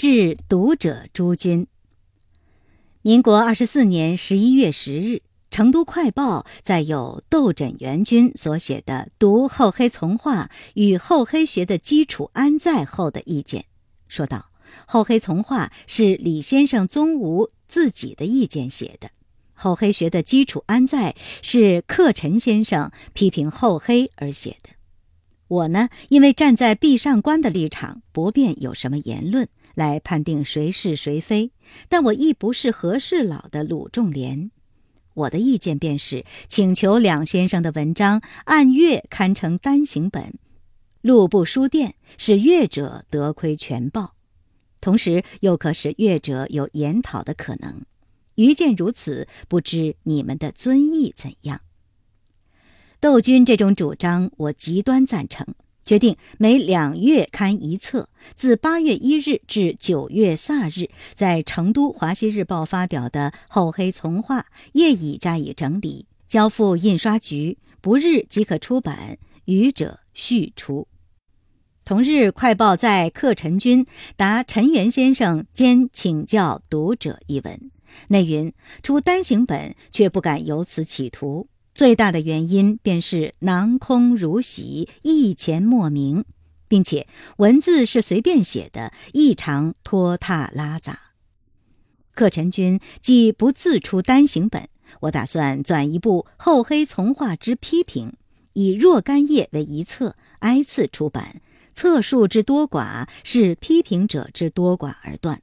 致读者诸君。民国二十四年十一月十日，《成都快报》载有窦枕元君所写的《读厚黑丛化与厚黑学的基础安在》后的意见，说道：“厚黑丛化是李先生宗吾自己的意见写的，厚黑学的基础安在是克臣先生批评厚黑而写的。”我呢，因为站在壁上观的立场，不便有什么言论来判定谁是谁非。但我亦不是和事佬的鲁仲连，我的意见便是请求两先生的文章按月刊成单行本，录部书店，使阅者得窥全报，同时又可使阅者有研讨的可能。于见如此，不知你们的尊意怎样？窦军这种主张，我极端赞成。决定每两月刊一册，自八月一日至九月卅日，在成都《华西日报》发表的厚黑丛画，业已加以整理，交付印刷局，不日即可出版。余者续出。同日，《快报》在客陈君答陈元先生兼请教读者一文，内云出单行本，却不敢由此企图。最大的原因便是囊空如洗，意前莫名，并且文字是随便写的，异常拖沓拉杂。克陈君既不自出单行本，我打算转一部厚黑从化之批评，以若干页为一册，挨次出版。册数之多寡，是批评者之多寡而断。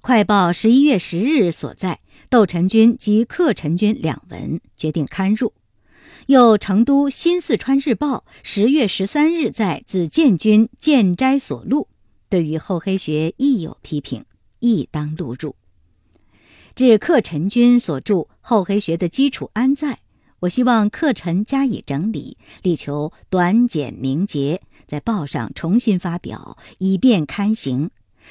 快报十一月十日所在，窦陈君及克陈君两文，决定刊入。又成都《新四川日报》十月十三日在子建军建斋所录，对于厚黑学亦有批评，亦当录入。至克陈君所著厚黑学的基础安在？我希望克陈加以整理，力求短简明洁，在报上重新发表，以便刊行。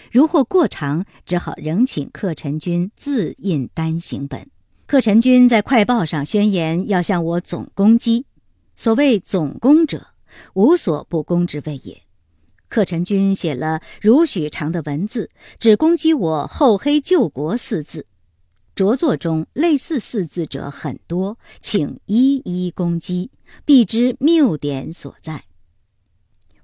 如或过长，只好仍请克陈君自印单行本。克陈君在快报上宣言要向我总攻击，所谓总攻者，无所不攻之谓也。克陈君写了如许长的文字，只攻击我“厚黑救国”四字，着作中类似四字者很多，请一一攻击，必知谬点所在。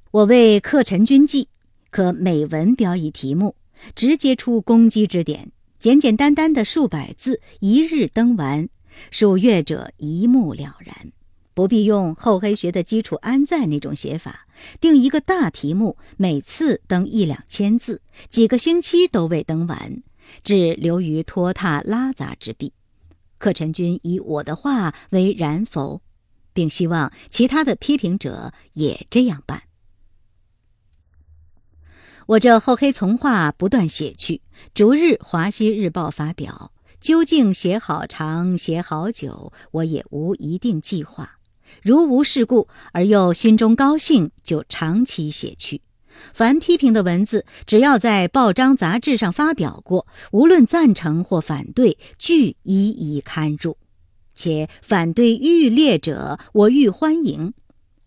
我为克陈君记，可每文标以题目，直接出攻击之点。简简单单的数百字，一日登完，数阅者一目了然。不必用厚黑学的基础安在那种写法，定一个大题目，每次登一两千字，几个星期都未登完，只留于拖沓拉杂之弊。克陈君以我的话为然否，并希望其他的批评者也这样办。我这厚黑丛话不断写去，逐日《华西日报》发表。究竟写好长，写好久，我也无一定计划。如无事故而又心中高兴，就长期写去。凡批评的文字，只要在报章杂志上发表过，无论赞成或反对，俱一一刊入。且反对欲烈者，我欲欢迎。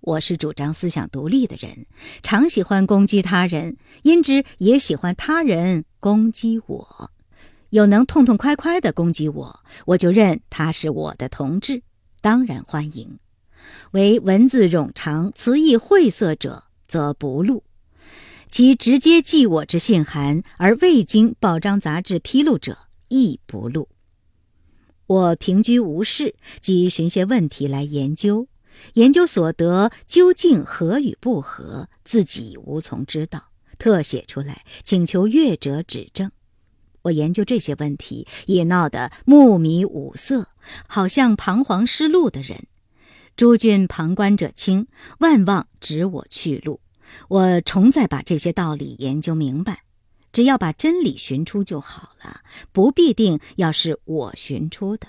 我是主张思想独立的人，常喜欢攻击他人，因之也喜欢他人攻击我。有能痛痛快快地攻击我，我就认他是我的同志，当然欢迎。为文字冗长、词意晦涩者，则不录；其直接记我之信函而未经报章杂志披露者，亦不录。我平居无事，即寻些问题来研究。研究所得究竟合与不合，自己无从知道，特写出来，请求阅者指正。我研究这些问题，也闹得目迷五色，好像彷徨失路的人。诸君旁观者清，万望指我去路。我重再把这些道理研究明白，只要把真理寻出就好了，不必定要是我寻出的。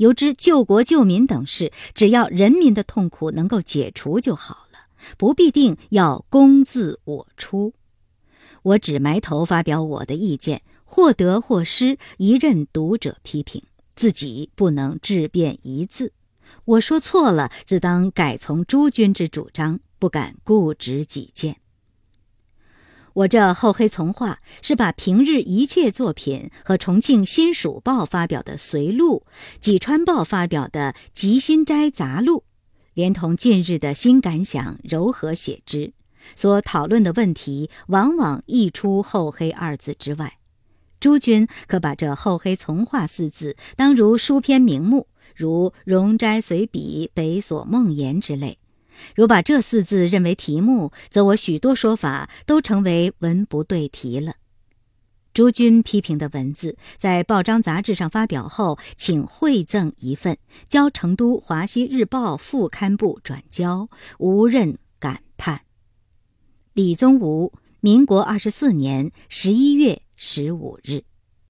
由之救国救民等事，只要人民的痛苦能够解除就好了，不必定要公自我出。我只埋头发表我的意见，或得或失，一任读者批评，自己不能质辩一字。我说错了，自当改从诸君之主张，不敢固执己见。我这厚黑丛画是把平日一切作品和重庆新蜀报发表的随录、济川报发表的集心斋杂录，连同近日的新感想糅合写之。所讨论的问题往往溢出“厚黑”二字之外。诸君可把这“厚黑丛画”四字当如书篇名目，如《容斋随笔》《北所梦言》之类。如把这四字认为题目，则我许多说法都成为文不对题了。诸君批评的文字在报章杂志上发表后，请惠赠一份，交成都《华西日报》副刊部转交，无任感叹。李宗吾，民国二十四年十一月十五日。